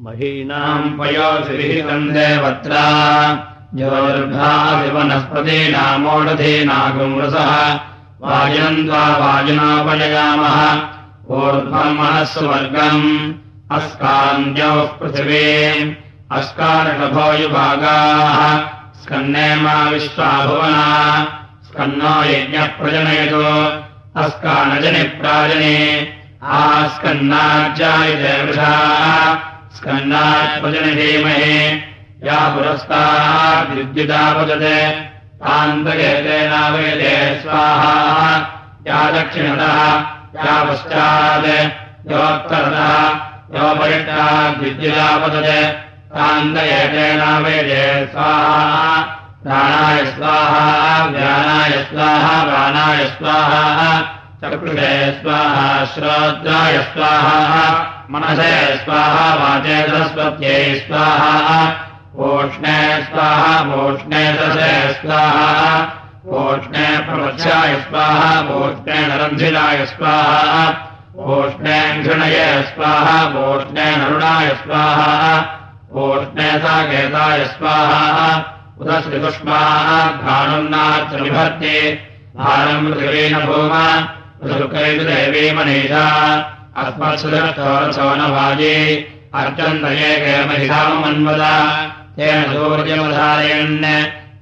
महीनाम् पयोषिविहितम् देवत्रा। ज्योतिर्भादिवनस्पतीनामोषधीनागुमृसः वाजिनम् त्वा वाजिनोपजयामः। ऊर्ध्वम् मनःस्वर्गम् अस्कान्द्योः पृथिवी। अस्कारषभोयुभागाः स्कन्ने मा विश्वाभुवना स्कन्नो यज्ञः प्रजनयतु अस्कानजनिप्राजने। आस्कन्नाज्जायते वृषाः स्कन्नात्पजनि धीमहे या पुरस्ताद्विद्युदापजते तान्तकेतेनावेदे स्वाहा। या दक्षिणतः या पश्चात्। योत्तरतः योपरिष्टाद्विद्युदापतते तान्तयेतेनावेदे स्वाहा। प्राणाय स्वाहा व्यानाय स्वाहा प्राणाय स्वाहा चक्षुषे स्वाहा श्रोत्राय स्वाहा मनसे स्वाहा वाचे सरस्वत्यै स्वाहा ओष्णे स्वाहा वोष्णे दशे स्वाहा ओष्णे प्रवच्याय स्वाहा वोष्णे नरन्धिराय स्वाहा ओष्णे घृणये स्वाहा वोष्णे नरुणाय स्वाहा ओष्णे साकेताय स्वाहा उदश्रिदुष्माः घाणुन्नात्रविभर्ति भारम् पृथिवीन भूम ऋतुकैतुदेवी मनीषा। अस्मत्सुरक्षोरसो न भाजी अर्चन्तये केमहिधामन्वद तेन सूर्यमधारयन्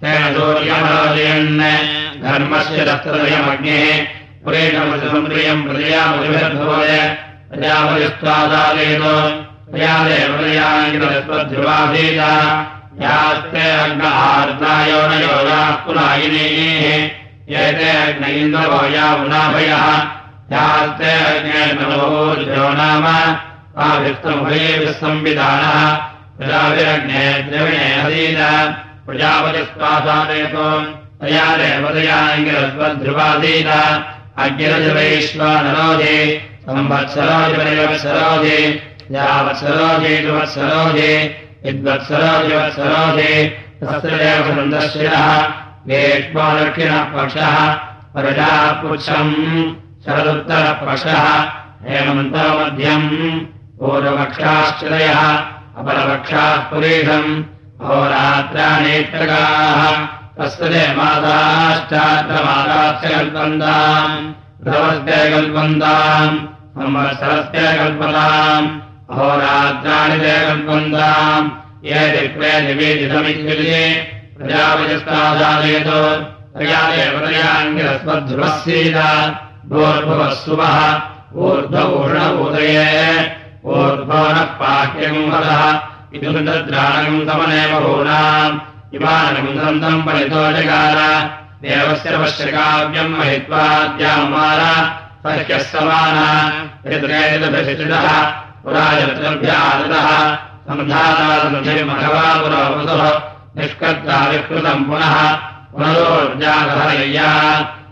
तेन सूर्यमधारयन् धर्मस्य दत्तदयमग्निः पुरेणमसुप्रियम् प्रजयामधिभिर्भवय प्रजापतिस्त्वादालयतो प्रजादेवदयाङ्गिरस्वध्रुवाधीत यास्ते अग्नहार्तायो न योगाः पुरायिनीः एते अग्न इन्द्रवो या मुनाभयः यास्ते अग्नेर्नवोर्जो नाम संविधानः संवत्सरोधिपरिवत्सरोधि यावत्सरोधि दुवत्सरोधि यद्वत्सरोधिवत्सरोधि तस्त्रदेव सन्दर्शिनः वेष्मो दक्षिणः पक्षः परजाः शरदुत्तरपक्षः। हेमन्तमध्यम् पूर्वपक्षाश्चरयः अपरपक्षाः पुरीषम्। अहोरात्राणेत्रगाः। तस्य माताश्चात्रमातास्य कल्पन्ताम्। ध्रुवस्य कल्पन्ताम् संवत्सरस्य कल्पताम्। अहोरात्राणि ते कल्पन्ताम्। ये प्रजापतिस्तादालयतो प्रजादेवतयाङ्गिरस्वध्रुवस्येत भूर्भुवः सुवः ऊर्ध्वभूषणभूतये ऊर्ध्वो नः पाह्यम् वदः विदुन्दद्राणम् तमनेव भूनाम् इमानम् सन्तम् फलितो जगार देवस्य पश्यकाव्यम् महित्वाद्यामार सह्यः समाना विकृतम् पुनः पुनरोर्जागहरय्या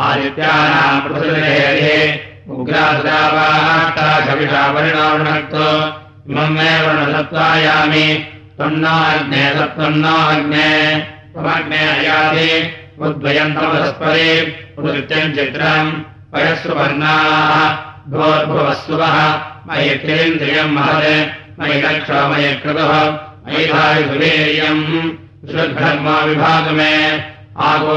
आदित्यानाम् पृथिविः उग्रासदावाष्टाशविषापरिणावृणक्तो इमम् मे वर्णसत्त्वायामि त्वन्नो अग्ने सत्त्वन्नो अग्ने त्वमग्ने अयाधि उद्वयन्तमसस्परे उदृत्यम् चित्रम् वयस्सुवर्णाः भोर्भुवस्सुवः मयि किरिन्द्रियम् महत् मयि रक्षो मयि कृतः मयि धायि सुवीर्यम् श्रुद्धर्मा विभागमे आगो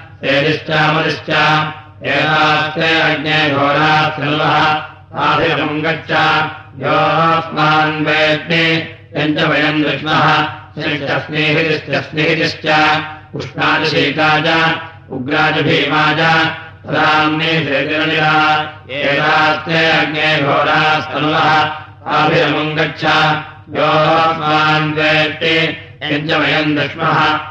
तेदिष्टामदिश्च एतास्ते अग्ने घोरास्तनुवः साधिकम् गच्छ। योऽस्मान् वेत्ति यम् च वयम् विष्मः स्नेहितिश्च स्नेहितिश्च उष्णादिशीता च उग्रा च भीमा च एतास्ते अग्ने घोरास्तनुवः आभिरमुम् गच्छ। योस्मान् वेत्ति यञ्च वयम् दक्ष्मः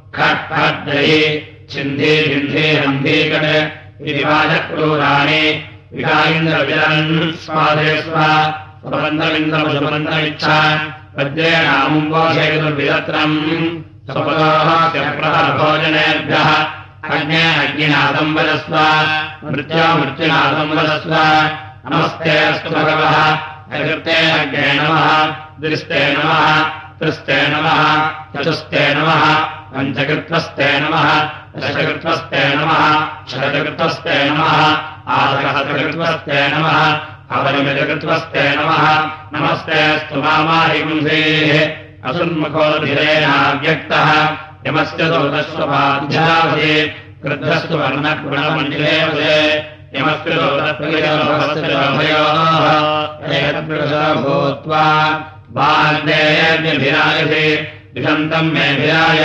खट् खड्डहि छिन्धे छिन्धे हन्धीकट इति वाचक्रूराणि विकायिन्द्रविरन् स्वाधयस्व स्वबन्धमिन्द्रपशुबन्धमिच्छा वज्रेणामुम्बोधेतुर्विदत्रम् स्वपदोः भोजनेभ्यः अग्ने अग्निनाथम् वदस्व मृत्या मृत्युनाथम् वदस्व नमस्ते अस्तु भगवः अकृते अग्ने नमः दृष्टे नमः त्रिस्ते नमः चतुस्ते नमः पञ्चकृत्वस्ते नमः दशकृत्वस्ते नमः शतकृत्वस्ते नमः आसहस्रकृत्वस्ते नमः अवनिमितकृत्वस्ते नमः नमस्ते अस्तु मामाहिपुंसेः असुन्मुखोभिरेणाव्यक्तः यमस्य दोदस्वपाध्यावसे क्रुद्धस्तु वर्णगुणमण्डिले वसे यमस्य दोदत्वयोः भूत्वा द्विषन्तम् मेभिराय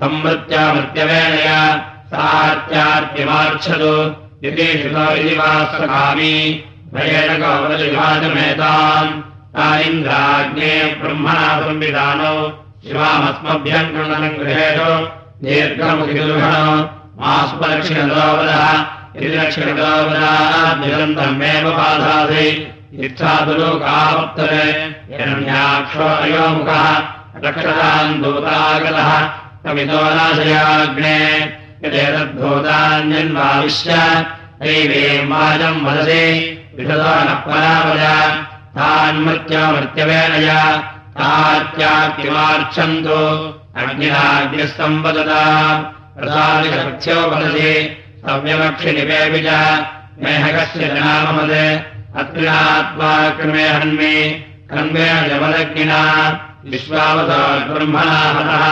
तम् मृत्या मृत्यवेणय ब्रह्मणा संविधानो। शिवामस्मभ्यम् कृणनम् गृहेषु। दीर्घमुखिदुर्घणो। मास्पदक्षिणदोवदः इति दक्षिणदोवदाद्विरन्तमेव बाधासि इच्छादुलोकावत्तरे हिरण्याक्षो अयोमुखः रक्षताम् दूतागतः कवितो नाशयाग्ने यदेतद्धूतान्यन्वाविश्य दैवीम् वाजम् वदसि विशतो न परावय तान्मृत्यामृत्यवेनय तात्याक्तिमार्च्छन्तु अग्निराग्निः सम्वदता प्रसादिशक्ष्यो वदसि सव्यमक्षिनिपेऽपि च मेहकस्य जनाममद अत्रिणात्मा क्रमे हन्मे क्रमेण जमदग्निना विश्वावता ब्रह्मणा हतः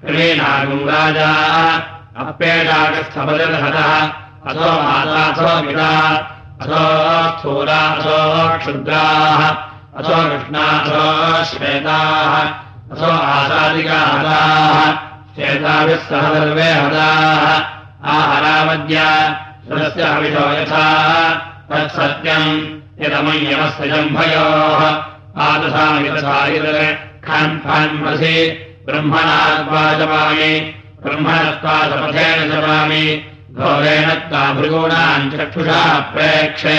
क्रमेणागुम् राजा अप्येडाकस्थपदहतः अथो पिता अथो कृष्णाथो श्वेताः अथो आसादिका हताः श्वेताभिः सह सर्वे हताः आहरामद्य स्वस्य हविषो यथा तत्सत्यम् यदमय्यमस्य जम्भयोः आदशामितसारितरे खन् खन्मसि ब्रह्मणात्वा सपथेन जपामि घोरेण त्वा भृगूणाम् चक्षुषा प्रेक्षे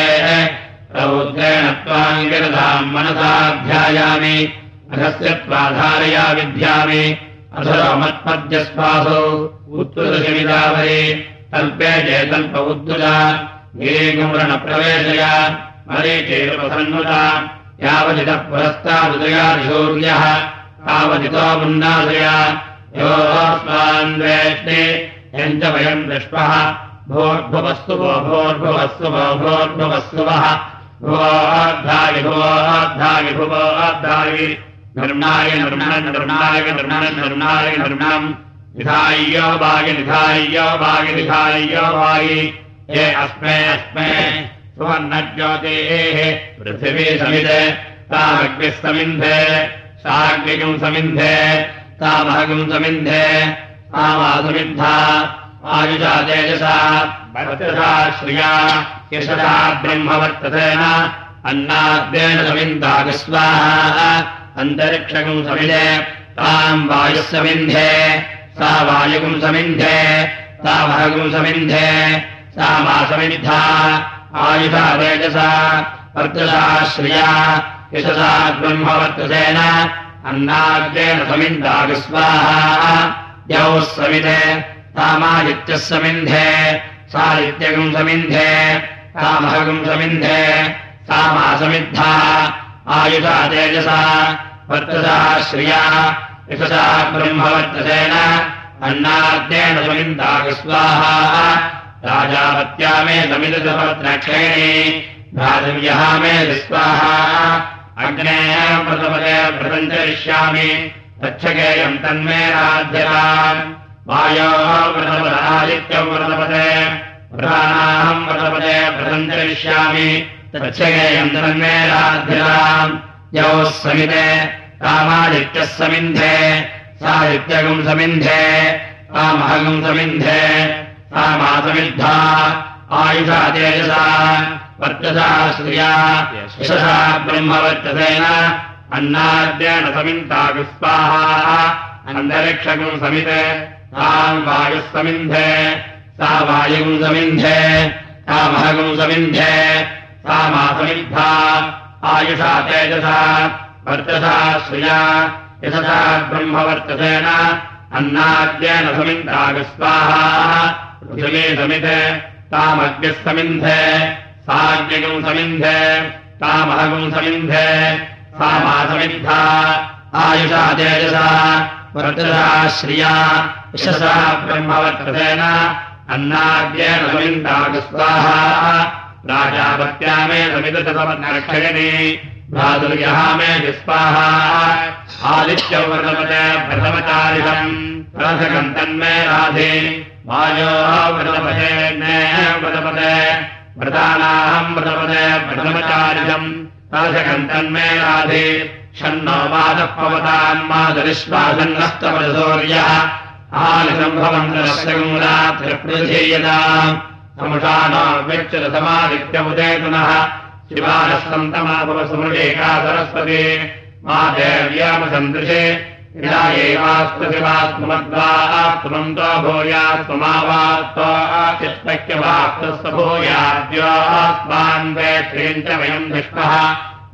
रौद्रेण त्वाङ्गिरधाम् मनसाध्यायामि अधस्य त्वाधारया विद्यामि अधरमत्मद्यस्वासौ उत्तुदशमिदावरे तल्पे चेतल्प उद्दुला गिरिगुम्रणप्रवेशय मरीचेरपसन्नुता यावदितः पुरस्तादुदयादिशौर्यः तावदितो मुन्नादय। योस्मान्वेष्टे यम् च वयम् दृष्पः भोर्भुवस्तु वो भोर्भुवस्तु वो भोर्भुवस्तुवः। भुवोद्धायि भुवोद्धायि भुवोद्धायि निर्णाय निर्णन् निर्णाय निर्णन् निर्णाय निर्णम् निधाय्यो वागि निधाय्यो वागि निधाय्यो वागि ये अस्मे अस्मे सुवर्णज्योतेः पृथिवी समिते तामग्निः समिन्धे साग्निकम् समिन्धे तामहगम् समिन्धे तामासमिद्धा आयुषा तेजसा श्रिया यशसा ब्रह्मवर्तसेन अन्नाद्येन समिन्दागस्वाहा अन्तरिक्षकम् समिधे ताम् वायुः समिन्धे सा वायुकम् समिन्धे तामहगम् समिन्धे सा आयुषा तेजसा वर्तसा श्रिया यशसा ब्रह्मवर्तसेन अन्नाद्येन समिन्दागस्वाहा यौः समिधे तामादित्यः समिन्धे सादित्यगम् समिन्धे तामहगम् समिन्धे तामासमिद्धा आयुषा तेजसा वर्तसा श्रिया यशसा ब्रह्मवर्चसेन अन्नाद्येन समिन्दागस्वाहा राजावत्या मे समिदसपत्नक्षेणे भ्रातव्यः मे विस्वाहा अग्नेः प्रथमते प्रपञ्चरिष्यामि तच्छकेयम् तन्मे राध्यताम् वायोः व्रतपदादित्यम् व्रतपदे प्रधानाहम् व्रतपदे प्रपञ्चरिष्यामि तच्छकेयम् तन्मे राध्यताम् यौः समिते। रामादित्यः समिन्धे। साहित्यगम् समिन्धे। रामहगम् समिन्धे रामासमिद्धा आयुषा तेजसा वर्चसा श्रिया यशसा ब्रह्मवर्चसेन अन्नाद्येन समिन्तागुस्वाहा अन्तरिक्षगम् समिते। ताम् वायुः समिन्धे। सा वायुगुम् समिन्धे। तामहगुम् समिन्धे। सा मासमिद्धा आयुषा तेजसा वर्चसा श्रिया यशसा ब्रह्मवर्चसेन अन्नाद्येन समिन्तागस्वाहा पृथिवी समिते तामग्निः समिन्धे साज्ञगम् समिन्धे तामहगुम् समिन्धे सा मासमिद्धा आयुषा तेजसा वर्चसा श्रिया यशसा ब्रह्मवर्चसेन अन्नाद्येन समिन्तागस्वाहा राजापत्या मे समितसमर्क्षयिणी भ्रातुर्यः मे विस्वाहा आदित्यवर्तपते प्रथमचारिषम् रथकम् तन्मे राधे। वायोः व्रतपते व्रतपते व्रतानाहम् व्रतपते प्रथमचारिषम् रथकम् तन्मे राधे षण्णो मादः पवताम् मादरिश्वासन्नस्तपदसौर्यः आलिसम्भवन्तरस्यगुरात्रिप्रधीयता समुषानो व्यक्तिरसमादित्यमुदेतुनः शिवानः सन्तमाभवसमृडेका सरस्वती। मा देव्यामसन्दृशे शिवात्मद्वात्मन्तो भूयात्ममावात्वात्यवाक्तस्य भूयाद्योस्मान् वेत्रेम् च वयम् विष्मः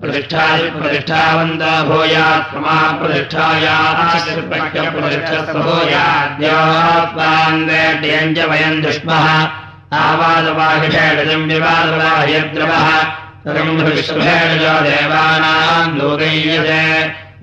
प्रतिष्ठायि प्रतिष्ठावन्तो भूयात्मा प्रतिष्ठायाः प्रतिष्ठस्य भूयाद्योस्मान् वेट्यम् च वयम् दुष्मः। आवादवाहिषेडजम् विवादवाह्यद्रवः। देवानाम् लोकय्यते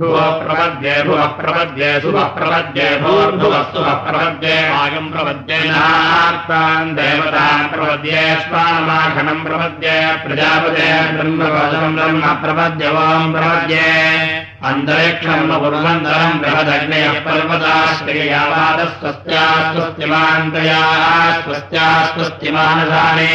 भुवः प्रपद्ये भुवः प्रपद्ये शुभः प्रपद्ये भूर्भुवः सुभः प्रपद्ये वायुम् प्रपद्ये स्वानमाखनम् प्रपद्ये प्रजापते ब्रह्मवचनम् ब्रह्म प्रपद्य वाम् कुर्वन्तरम् बृहदग्नयः पर्वताश्रयावादः स्वस्त्या स्वस्तिमान्तया स्वस्त्या स्वस्तिमानसानि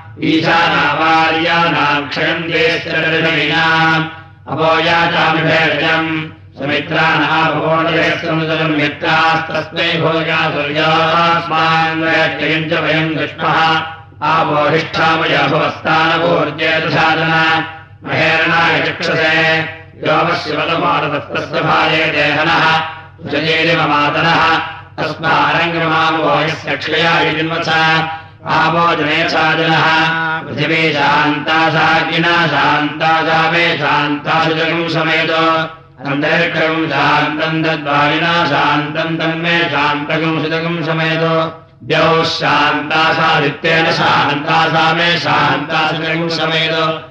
ईशानावार्याणाम् क्षयन्देश्चरणाम् अपोयाचामिभेजम् सुमित्रानाभवोदयसमुदरम् मित्रास्तस्मै भोगा सूर्यास्मान्वयक्षयम् च वयम् दुष्मः। आपोहिष्ठामयभवस्तानभूर्जेतसाधन महेरणाय चक्षसे। योमशिवतमारतस्तस्य भाये देहनः। सुजयेरिममातनः तस्मारङ्गमामोहस्य क्षया युजिन्वसा आमोजने साजनः। पृथिवी शान्ता सागिना शान्ता सामे शान्ता सुजगम् समेतो। अन्तरिक्षम् शान्तम् तद्वारिणा शान्तम् तन्मे शान्तकम् सुतकम् समेतो। द्यौः शान्ता सादित्येन शान्ता सा मे शान्ता सुतकम् समेतो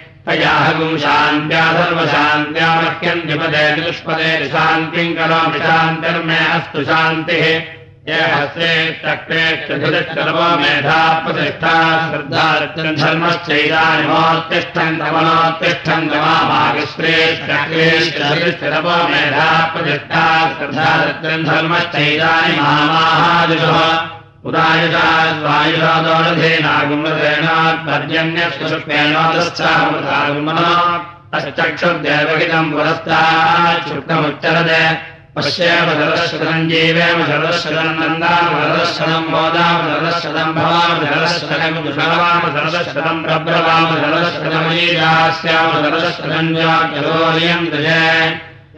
तयाः गुंशान्त्या सर्वशान्त्या मह्यम् द्विपदे चतुष्पदे शान्तिम् करोमि शान्तिर्मे अस्तु शान्तिः। ये हस्ते चक्रे चतुरश्चरवो मेधा प्रतिष्ठा श्रद्धा धर्मश्चैदानिमोत्तिष्ठन् तमनोत्तिष्ठन् तमामागस्त्रे चक्रे चतुरश्चरवो मेधा प्रतिष्ठा श्रद्धा धर्मश्चैदानि मामाहादिशः उदायुषा स्वायुषादोरधेनागुमरेणात्पर्जन्यस्वष्पेणोदस्थागुमनो अश्चक्षुर्देवहितम् पुरस्तात् शुक्लमुच्चरते। पश्येव शरश्रतम् जीवेम शरदश्रतम् नन्दाम शरदश्रतम् मोदाम शरदश्रतम् भवाम शरदश्रतम् कुशलवाम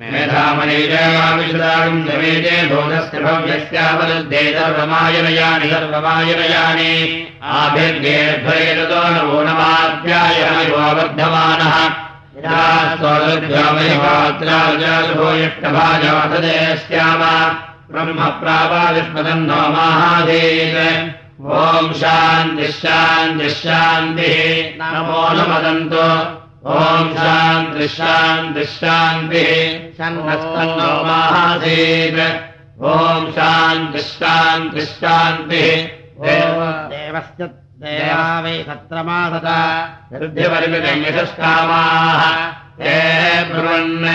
मेधामनीजयामिषदागम् समेजे भोगस्य भव्यस्यावरुद्धे सर्वमायनयानि। सर्वमायनयानि आभिर्गेर्भयतो नवो नमाध्यायामि वर्धमानः यष्टभाजवसदे ब्रह्म प्रावायुष्मदम् नो माहाधीर ॐ शान्तिश्शान्तिश्शान्तिः नमो न मदन्तो ॐ शान्तिश्शान्तिश्शान्तिः सन्नस्तन्नो माहाधीर ॐ शान्तिश्शान्तिश्शान्तिः देवस्य देवा वै सत्रमासता। वृद्धिवर्मितयशस्कामाः हे ब्रुवन्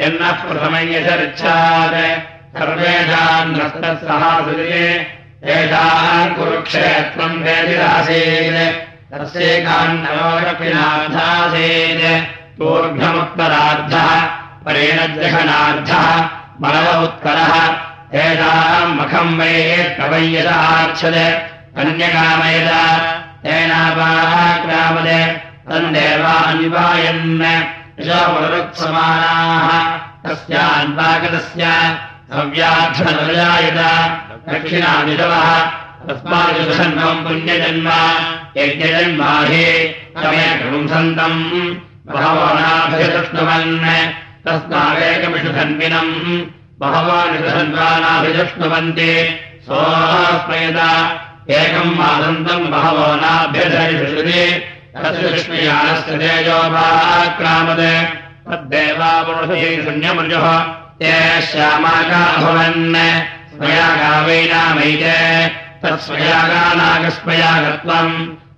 यन्नः प्रथमयशरिच्छात् सर्वेषाम् नस्तत्सहासुरे येषाम् कुरुक्षेत्रम् वेदिरासीत् तस्यैकान्नवोरपिनार्थासीत् पूर्भ्यमुत्तरार्धः परेण जघनार्धः मलव उत्तरः तेषाम् मखम् वै कवय्यदार्च्छद अन्यकामयद तेनापाक्रामद तन्देवानिवायन् यशोपरुत्समानाः तस्यान्वागतस्य हव्यार्थनवजायत दक्षिणादिशवः तस्मादुषन्वम् पुण्यजन्म यज्ञजन्माहि तमेकपुंसन्तम् बहवनाभिदृष्णवन् तस्मादेकमिषुधन्विनम्। बहवानिषन्वानाभिदृष्णवन्ति सोऽस्मयत एकम् आनन्दम् बहवो नाभ्यधरिषुति तस्य लक्ष्मीयानस्य तेजोपाक्रामद तद्देवापुरुषै शून्यमृजः। ते श्यामाकाभवन्। स्वयागावैनामैते तत्स्वयागानागस्मयागत्वम्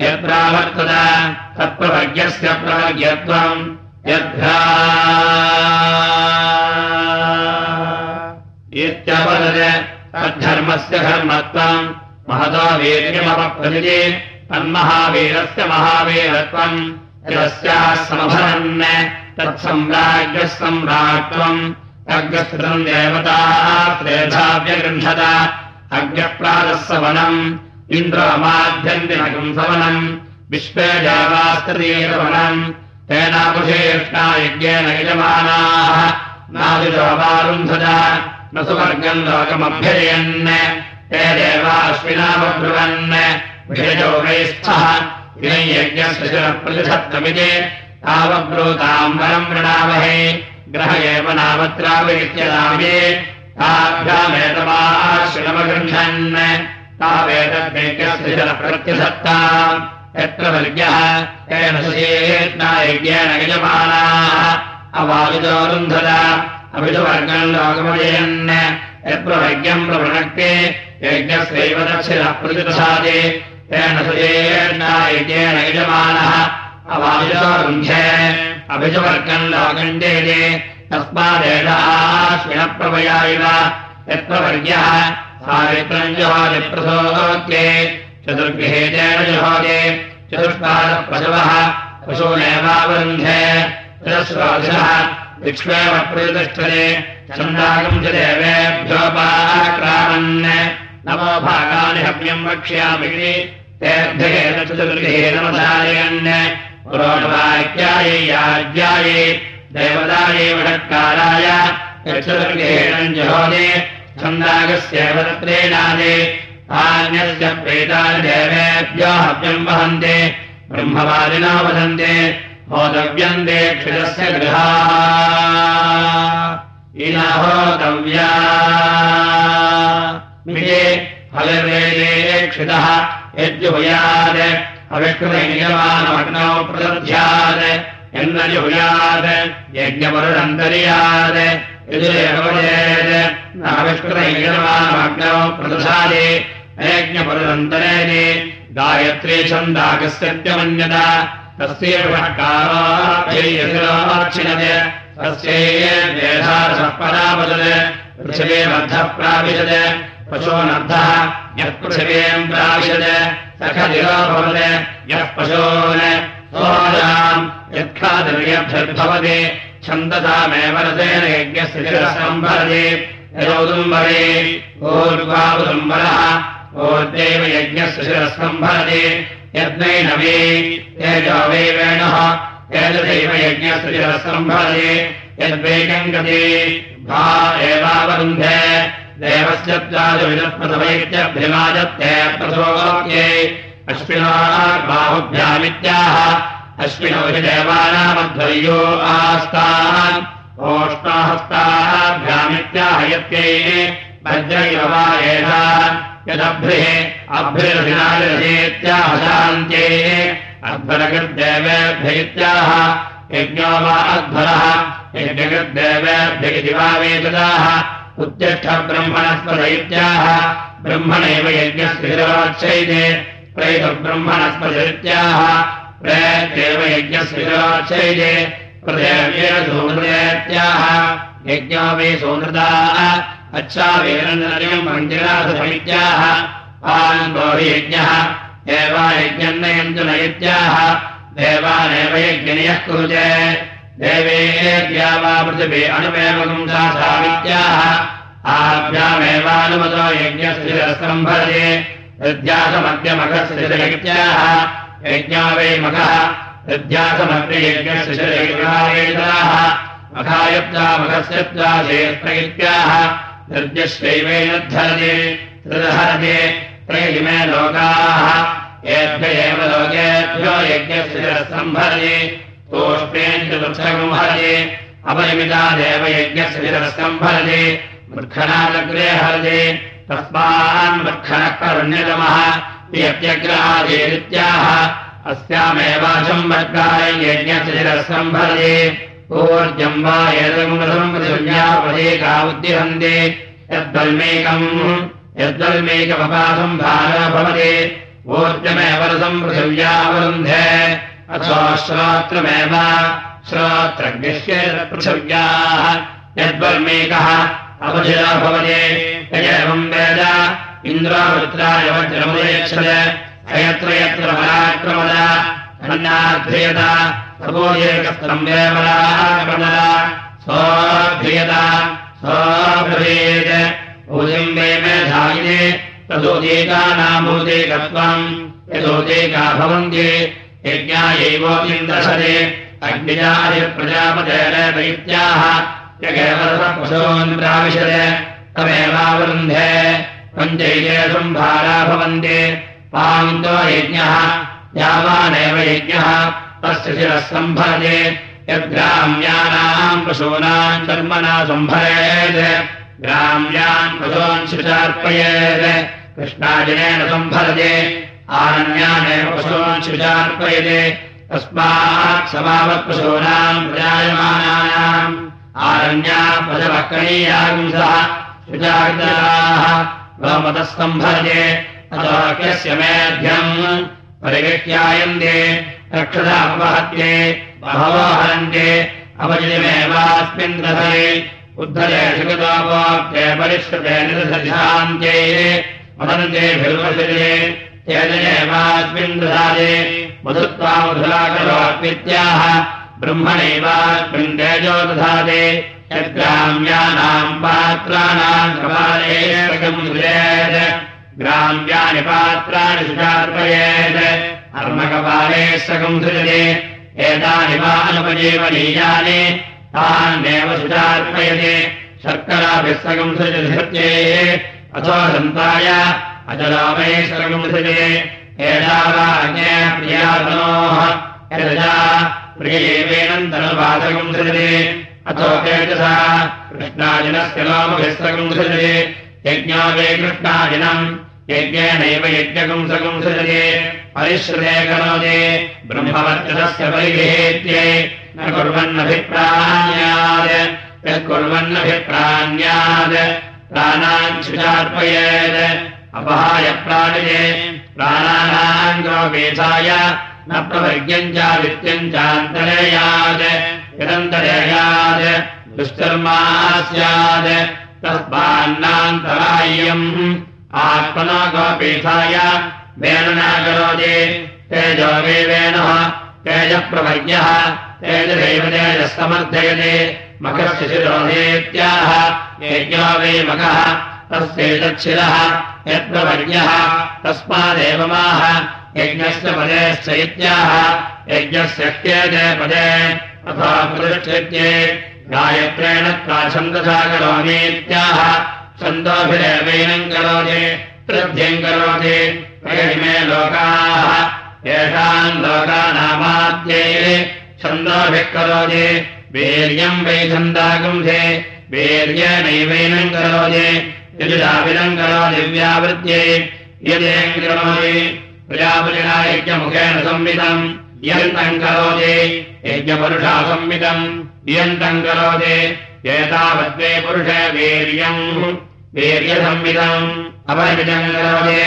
यत्प्रावर्तत तत्प्रभज्ञस्य प्रवर्ग्यत्वम् यद्धा इत्यपदत् तद्धर्मस्य धर्मत्वम् महतो वीर्यमपप्रति तन्महावीरस्य महावीरत्वम् यस्याः समभरन् तत्सम्राज्ञः सम्राट्त्वम् अग्रस्तम् देवताः त्रेधाव्यगृह्णत अग्रप्रातः सवनम् इन्द्रमाध्यन्तिनकम् सवनम् विश्वे देवास्ततीरवनम् तेनापुषेष्टा यज्ञेन यजमानाः नादिरोपारुन्धत न सुवर्गम् लोकमभ्यजयन् ते देवाश्विनामब्रुवन् विषयोगैस्थः यज्ञस्य शिरप्रतिशत्तमिति तावब्रूताम् वरम् वृणामहे ग्रह एव नामत्रावित्यदामे ताभ्यामेतमाश्विनमगृह्णन् तावेतद्यज्ञस्य शिरप्रत्यसत्ता यत्र वर्ग्यः तेन यज्ञेन यजमानाः। अवाविदोरुन्धर अभिषवर्गम् लोकमजयन् यत्र वर्ग्यम् प्रवृणक्ते तेन यज्ञेन यजमानः। अवाविदोरुन्ध्ये अभिषवर्गम् तस्मादेषाश्विनः प्रवया इव यत्र वर्यः सावित्रम् जुहोदि प्रसोद्ये चतुर्गृहेतेन जुहोदे चतुष्पादप्रसवः पशूनेवावरुन्धे प्रतिष्ठते च देवेभ्योपाक्रामन् नमो भागानि हव्यम् वक्ष्यामि तेभ्येन चतुर्गृहे नमधारयन् पुरोणवाक्यायै याज्ञायै देवतायै वषट्काराय चतुर्गृहेण जहोदे देवेभ्यो हव्यम् वहन्ते ब्रह्मवादिना वदन्ते होतव्यन्ते क्षिरस्य गृहा। इनहोतव्या फलवेदे क्षितः यज्जुहुयात् अविष्कृतयमानमग्नौ प्रदध्यात् यन्नजुहुयात् यज्ञपरुरन्तर्यात् यजुरेवजेत् नाविष्कृतयमानमग्नौ प्रदधादे यज्ञपरुरन्तरेणे गायत्री छन्दागस्यत्यमन्यता तस्यैवकारोक्षिणते तस्यैर्वेधारसः परावदत् पृथिवे मद्धः प्राविशत् पशोनर्थः यः पृथिवीम् प्राविशत् सखदिरो भवत् यः पशोन् छन्दसामेव रतेन यज्ञस्य शिरसम्भरति यदौदुम्बरे ऊर्वावुदुम्बरः ओद्यैव यज्ञस्य शिरस्कम्भरति यज्ञैनवे तेजो वै वेणुः एतदैव यज्ञस्य शिरस्कम्भरति यद्वेगम् गति भा एवावरुन्धे देवस्य त्वादविदप्रथमैत्यभ्यमाजत्ते प्रथमोक्ये अश्विनार्बाहुभ्यामित्याह। अश्विनो हि देवानामध्वर्यो आस्तान्। ओष्णाहस्ताभ्यामित्याहयत्यै वज्रैरवा एषा यदभ्रिः अभ्रिरभिनालिरजेत्याह शान्त्यै। अध्वरकृद्देवेभ्यैत्याह यज्ञो वा अध्वरः। वा वेददाः उत्तिष्ठ ब्रह्मणैव यज्ञस्य शिरोच्छैदे प्रदेव्येन सूनृदेत्याह यज्ञो वै सूनृदाः अच्छावेरम् मञ्जिरासमित्याह आन्वो हि यज्ञः इत्याह देवानेव यज्ञनियः कुरुते देवेद्या वा पृथिवी अणुमेवकम् सामित्याह आभ्यामेवानुमतो यज्ञस्य शिरस्कम्भरते हृद्यासमद्यमघस्तिशलैत्याः यज्ञा वै मघः हृद्यासमद्ययज्ञस्तिशलैकाः त्रयिमे लोकाः एव लोकेभ्यो यज्ञस्य सम्भरति अपरिमिता देवयज्ञस्य विरस्कम्भरति मूर्खणादग्रे हरति तस्मान् यत्यग्रहादेत्याह अस्यामेवाचम् वर्गाय यज्ञस्य शिरस्कम्भरते ऊर्जम् वा एतमुपदेका उद्दिहन्ते यद्वल्मेकम् यद्वल्मेकमपासम् भारः भवति। ऊर्जमेव रसम् पृथिव्यावरुन्धे। अथो श्रोत्रमेव श्रोत्रग्निश्येत पृथिव्याः यद्वल्मेकः अवधिरो भवति एवम् वेद। इन्द्रावृत्राय वज्रमुदयच्छद। अयत्र यत्र पराक्रमद धन्याध्रियत तपोयेकस्तम्बेवराक्रमद सोऽध्रियत सोऽब्रवीत् भूतिम् वे मेधायिने। तदोदेकानामोदेकत्वम् यदोदेका भवन्ति यज्ञायैवोदिन्दशते अग्निजायप्रजापतेन दैत्याः यगेवपशोन् प्राविशते तमेवावरुन्धे पञ्चैले सम्भारा भवन्ति पान्तो यज्ञः यावानेव यज्ञः तस्य शिरः सम्भरते यद्ग्राम्यानाम् पशूनाम् कर्मणा सम्भरेत् ग्राम्यान् पशून् शुचार्पयेत् कृष्णाजनेन सम्भरते आरण्यानेव पशून् शुचार्पयते तस्मात् समावत्पशूनाम् प्रजायमानानाम् आरण्या शुचाग्राः गोमतः सम्भरते अतोक्यस्य मेध्यम् परिगृह्यायन्ते रक्षदापहत्ये बहवो हरन्ते अवजिमेवास्मिन् रथे उद्धरेषु गतोपोक्ते परिष्कृते निरसशान्त्ये वदन्ते भिर्वशरे तेजनेवास्मिन् दधाते मधुत्वा मधुराकरोत्वित्याह ब्रह्मणैवास्मिन् तेजो दधाते यद्ग्राम्यानाम् पात्राणाम् कपाले सृजेत्। ग्राम्यानि पात्राणि सकम् सृजते। एतानि वा अनुपजीवनीयानि तान्येव सुचार्पयते शर्कराभिः सकम् सृजते अथो सन्ताय यजा प्रियेवेनन्तरवासकम् सृजते अथो तेजसा कृष्णाजिनस्य लोमभिः सकम् सृजते यज्ञो वे कृष्णाजिनम् यज्ञेनैव यज्ञकंसकम् सृजते। परिश्रुते करोति ब्रह्मवर्चसस्य परिगृहेत्ये। न कुर्वन्नभिप्राण्यात् यत्कुर्वन्नभिप्राण्यात् प्राणान् शुचार्पयेत्। अपहाय प्राणिजे प्राणानाम् गोपेधाय न प्रवर्ग्यम् चादित्यम् चान्तरेयात् यदन्तरेयात् दुष्कर्मा स्यात् तस्मान्नान्तराय्यम् आत्मना गोपीठाय करोति तेजो वे वेणः तेजप्रवर्ग्यः तेजदैव तेजः समर्थयते मखस्य शिरोहेत्याह यज्ञो वे मखः तस्यैतच्छिरः तस्मादेव माह यज्ञस्य पदेश्च इत्याह यज्ञस्य क्येते पदे तथा प्रतिष्ठित्ये गायत्रेण त्वा छन्दसा करोमीत्याह छन्दोभिरेवैनम् करोति वृद्धिम् करोति मे लोकाः येषाम् लोकानामाद्ये छन्दोभिः करोति वीर्यम् वै छन्दागुंसे वीर्येणैवैनम् करोति यजुषाभिनम् करोति व्यावृत्यै यदेम् करोति प्रजापतिना यज्ञमुखेन संवितम्। यन्तम् करोति। यज्ञपरुषा संवितम्। इयन्तम् करोति। एतावद्वे पुरुषे वीर्यम्। वीर्यसंविदम् अपरमिदम् करोति।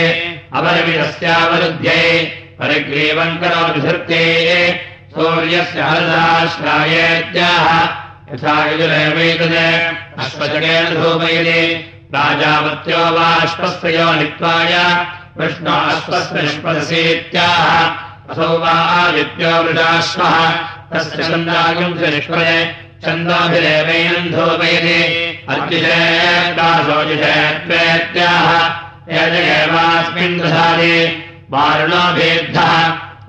अपरमिदस्यावरुध्ये परिग्रीवम् करोति धृत्ये। सूर्यस्य हरदाश्रायेत्याह। यथा यजुरेवैतत् अश्वचकेन धूपयति। राजावत्यो वा अश्वस्य नित्वाय कृष्णो अश्वस्य निष्पदसीत्याह असौ वा आदित्यो वृषाश्वः तस्य वारुणोभेद्धः।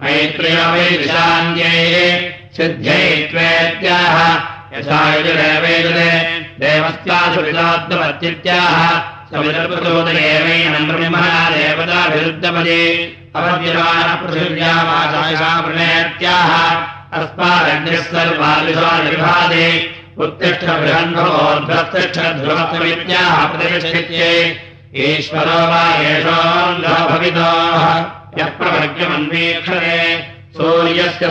मैत्र्यो वै विशान्त्यै सिद्ध्यै त्वेत्याह। यथा यजुरेवैतते देवस्यासु विदात्तमत्युत्याह सविदर्पतोदयेवैनम् ब्रह्मणा अस्मादग्निः सर्वादिशो उत्तिष्ठ ध्रुवत्वमित्याह प्रतिष्ठित्ये। ईश्वरो वा यः प्रवर्ग्यमन्वीक्षते सूर्यस्य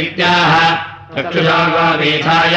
इत्याह चक्षुषा वा वेधाय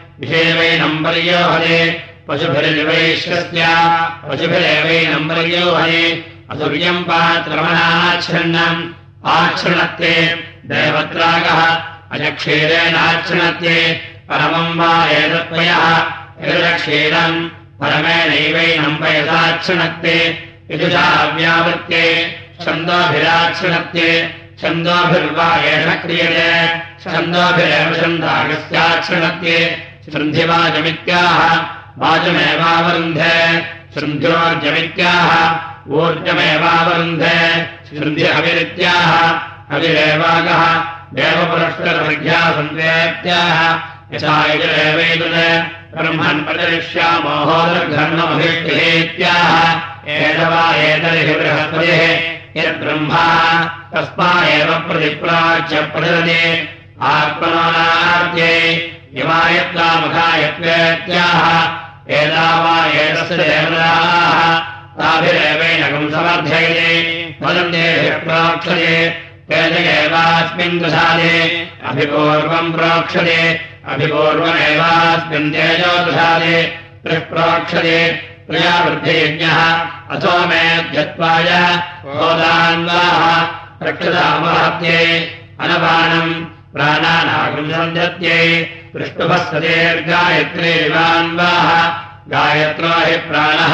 विषेवैनम् वर्योहये पशुभिर्वैश्वस्य पशुभिरेवैनम् वर्योहये असुर्यम् पात्रमणाच्छृण्णम् आच्छृणत्ते देवत्रागः अजक्षीरेणाच्छृणत्ये परमम् वा एतत्त्वयः एतक्षीरम् परमेणैवैनम् पयसाक्षिणत्ते यजुषाव्यावृत्ते छन्दोभिराक्षिणत्ते छन्दोभिर्वा एष क्रियते छन्दोभिरेव छन्दागस्याक्षिणत्ये हविरित्याह हविरेवागः देवपुरष्करसङ्ख्या सन्धेत्याह यथा यजुरेवैतुन् ब्रह्मन् प्रचरिष्यामोहोदर्घर्ममभिष्टिहेत्याह एतवा एतर्हि बृहस्पतिः यद्ब्रह्मा तस्मा एव प्रतिप्राच्य प्रचलति। आत्मनोनार्थे इमायत्वामुखायत्वेत्याह एता वा एतस्य ताभिरेवैनकम् समर्थयते। वदन्तेभिः प्रोक्षते। तेन एवास्मिन् दशादे अभिपूर्वम् प्रोक्षते। अभिपूर्वमेवास्मिन् तेजो दशादे प्रोक्षते। प्रियावृद्धियज्ञः। अथो मे ध्यत्वाय। गोदान्वाः रक्षतामहत्ये अनपानम् प्राणानागम् सञ्जत्यै पृष्टुभस्वतेर्गायत्रीवान्वाः गायत्रो हि प्राणः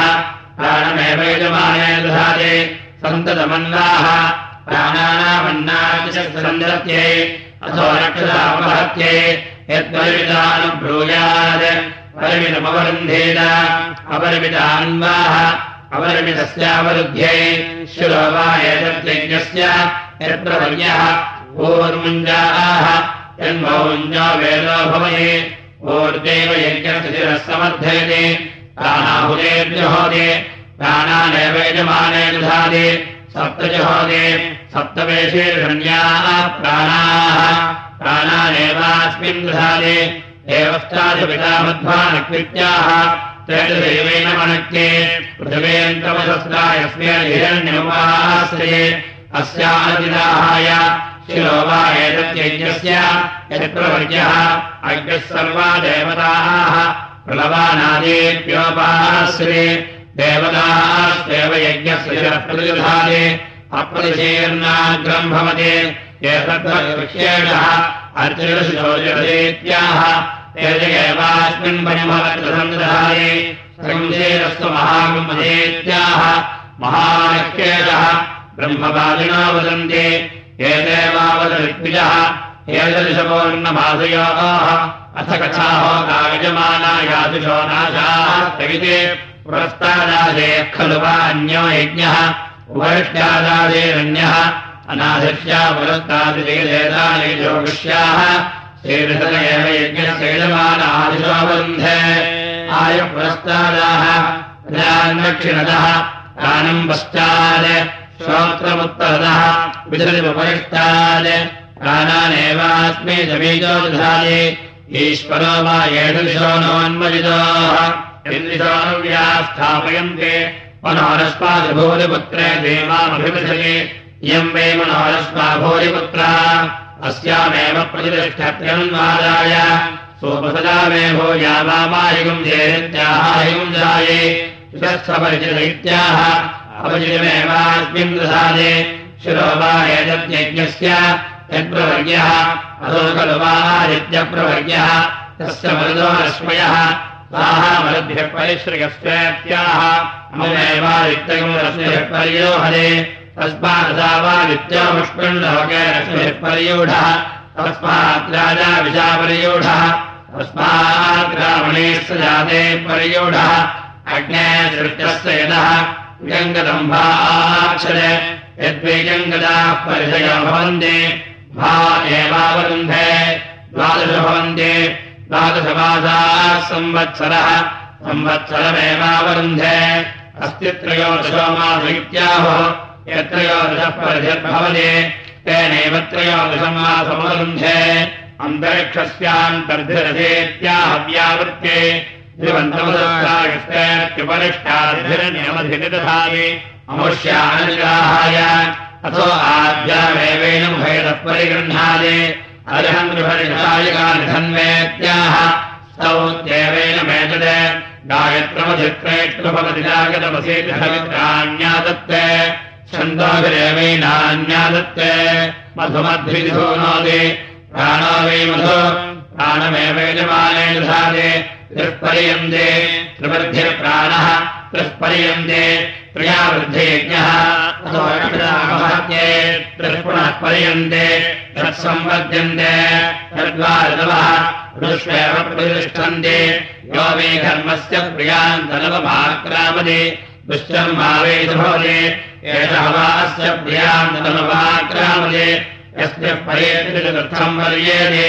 प्राणमेव यजमाने दधाते सन्ततमन्वाः। रक्षतामहत्यै यद्वरिमितानुब्रूयात् परिमितमवरुन्धेन अपरिमितान्वाः अपरिमितस्यावरुध्ये शिरो वा एतद्यज्ञस्य यत्र वर्यः ऊर्मुञ्जाः यन्मौञ्जो वेदो भवये ऊर्जैव यज्ञस्य शिरः समर्थयते प्राणाहुतेर्जहोदे प्राणानेव यजमाने दधाति। सप्तजहोदे सप्तवेशीर्षण्याः प्राणाः। प्राणानेवास्मिन् दधाति। देवश्चाधिपितामध्वानकृत्याः तेजदेवेन मनक्ये। पृथिवेन्तमसस्रायस्मेन हिरण्यमुपाश्रये अस्यादिदाहाय शिरो वा एतद्यज्ञस्य यत्प्रवर्यः अग्निः सर्वा देवताः प्रलवानादेव्योपाश्रये देवतास्तेव यज्ञस्य शिरः प्रतिदधाते अप्रतिशीर्णाग्रम् भवते अर्जुनशोचरेत्याह तेज एवास्मिन् परिमवत्रसन्दधाये संशेरस्तु महागुमधेत्याह महालक्ष्येषः ब्रह्मवादिनो वदन्ति ये देवावदृग्विजः अथ कथाहोकायजमाना यादृशो नाशास्त्रिविते पुरस्तादादेः खलु वा अन्यो यज्ञः उपरिष्ट्यादादेरन्यः अनादिष्या पुरस्तादिदेदानेजोगुष्याः श्रीरसन एव यज्ञस्य यजमानादिशो बन्धे पुरस्तादाः दानम् पश्चात् श्रोत्रमुत्तरतः विधृतिमुपरिष्टात् प्राणानेवास्मै समीचो दधाति। ईश्वरो वा एषदिशो नोन्मजितोः इन्द्रिशोऽनुव्या स्थापयन्ते। मनोरस्मादिभूरिपुत्रे देवामभिवृधये इयम् वै मनोरस्मा भूरिपुत्रा अस्यामेव प्रतिष्ठत्यन्वादाय सोपसदा मे भूया वामायुगम् जेत्याहायुगम् जाये। सुतस्थपरिचित इत्याह अपचितमेवास्मिन् दधाते शिरो वा एतद्यज्ञस्य यत्प्रवर्यः अधो खलु वा आदित्यप्रवर्यः तस्य मरुदो रश्मयः। ताः मरुद्भ्यः परिश्रयस्वेत्याह ममेवादित्यगम् पर्योहरे तस्मादसा वा पर्यूढः। तस्मात् राजा विशापर्यूढः तस्मात् रावणेश्व जाते पर्यूढः। अग्ने सृष्टस्य यदः व्यङ्गदम्भाक्षर यद्वैजङ्गदाः परिचयो भवन्ति भा एवावरुन्धे द्वादश भवन्ति द्वादशमासाः संवत्सरः संवत्सरमेवावरुन्धे अस्ति त्रयोदशो मासैत्याहुः यत्रयोदशः परिधिर्भवति तेनैव त्रयोदशम् मासमवरुन्धे। अन्तरिक्षस्यान्तर्धिरथेत्याहव्यावृत्ते त्रिवन्तमुदस्तायुष्टेत्युपरिष्टाद्भिरनियमधिनिदधामि अमुष्यानुग्राहाय अथो आद्यामेवेन गृहनिषायिकानि धन्वेत्याह स्तौ देवेन मेतद गायत्रमधित्रेष्टभवति जागतमसेतिहवित्राण्यादत्ते छन्दोभिरेवैनान्यादत्ते मधुमद्भिधूनोति प्राणो प्राणमेव तिरुपर्यन्ते त्रिवृद्धिप्राणः त्रिःपर्यन्ते त्रिया वृद्धियज्ञः त्रिः पर्यन्ते तत्सम्पद्यन्ते तद्वा ऋतवः ऋष्वेव प्रतिष्ठन्ते। यो मे धर्मस्य प्रियान्तनवमाक्रामदे दुश्चर्मावेश भवते एषः वा अस्य प्रियान्तनवाक्रामदे यस्य परेत्यर्थम् वर्येते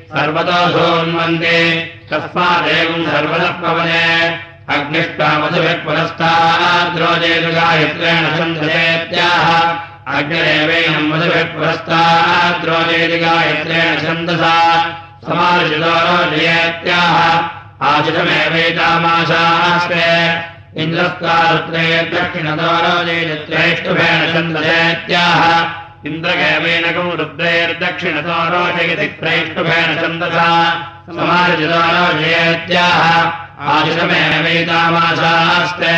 सर्वतोऽधोन्वन्दे तस्मादेवम् सर्वतः पवने अग्निष्टामधुभिः पुरस्ताद्रोजेतुगायत्रेण छन्दसेत्याह। अग्निरेवेणम् मधुभिः पुरस्ताद्रोजेतुगायत्रेण छन्दसा। समार्जितोरोजयेत्याह आशिषमेवैतामाशास्ते। इन्द्रस्तारुत्रे दक्षिणतोरोजयित्रैष्टुभेण छन्दसेत्याह इन्द्रगेवेणकम् रुद्रैर्दक्षिणतो रोचयति प्रैष्टुभेण छन्दसा। समार्जितो रोचयेत्याह आशिषमेवैतामाशास्ते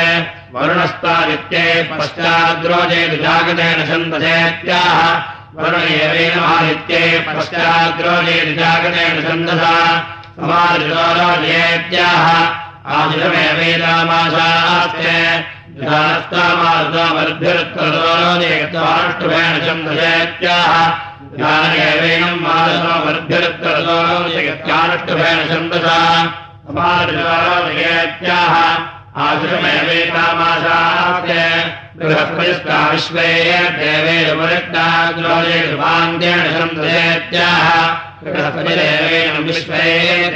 वरुणस्तादित्ये पश्चाद्रोचयति जागतेन छन्दसेत्याह। वरुण एवेनमादित्ये पश्चाद्रोचयति जागतेन छन्दसा। समार्जितो रोचयेत्याह मादसोमर्भ्यरुत्तरदोरोजयत्यानुष्टुभेण छन्दसा समार्जितोरोजयेत्याह आश्रमेवेतामाशास्ते बृहस्पतिस्ता विश्वे देवे वरिष्ठाग्रोजेवान्त्येण छन्दसेत्याह बृहस्पतिदेवेन विश्वे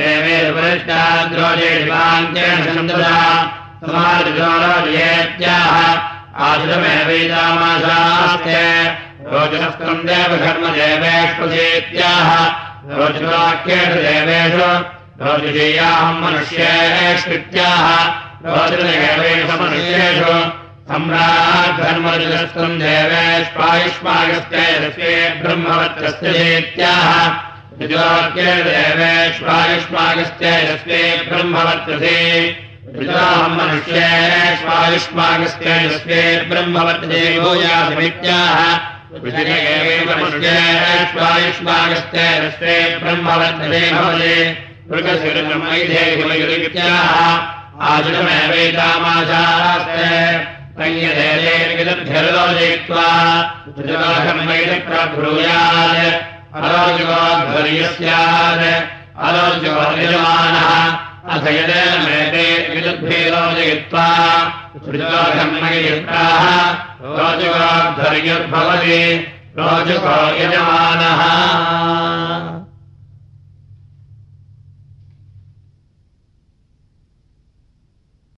देवे वरिष्ठाग्रोजेवान्त्येण छन्दसा समार्गोरोजेत्याह आश्रमेवैतामाशास्ते। रोचनस्तम् देवघर्मदेवेष्वसेत्याह रोचनाख्येष देवेषु। रोचयाहम् मनुष्येष्वित्याह। रोचनदेवेषु मनुष्येषु सम्राट्धर्मरुजस्तम् देवेष्वायुष्मागस्ते रस्ये ब्रह्मवत्रस्य चेत्याह ऋजोक्ये देवेष्वायुष्मागस्ते रस्ये ब्रह्मवत्रसे ृताहमनुष्येष्वायुष्मागस्तेजस्ते ब्रह्मवर्तते भूयासमित्याह ृतिरेष्वायुष्मागस्तेजस्ते भवते मृगशिरमैधेहिमयुरित्याह आजुषमेवेतामाशास्ते संयदेर्गिदभ्यरोजयित्वा अथयदेन मेते विदुद्भिरोजयित्वा सृजोघर्मयुक्ताः रोजुगाद्धर्युर्भवति रोजुको यजमानः।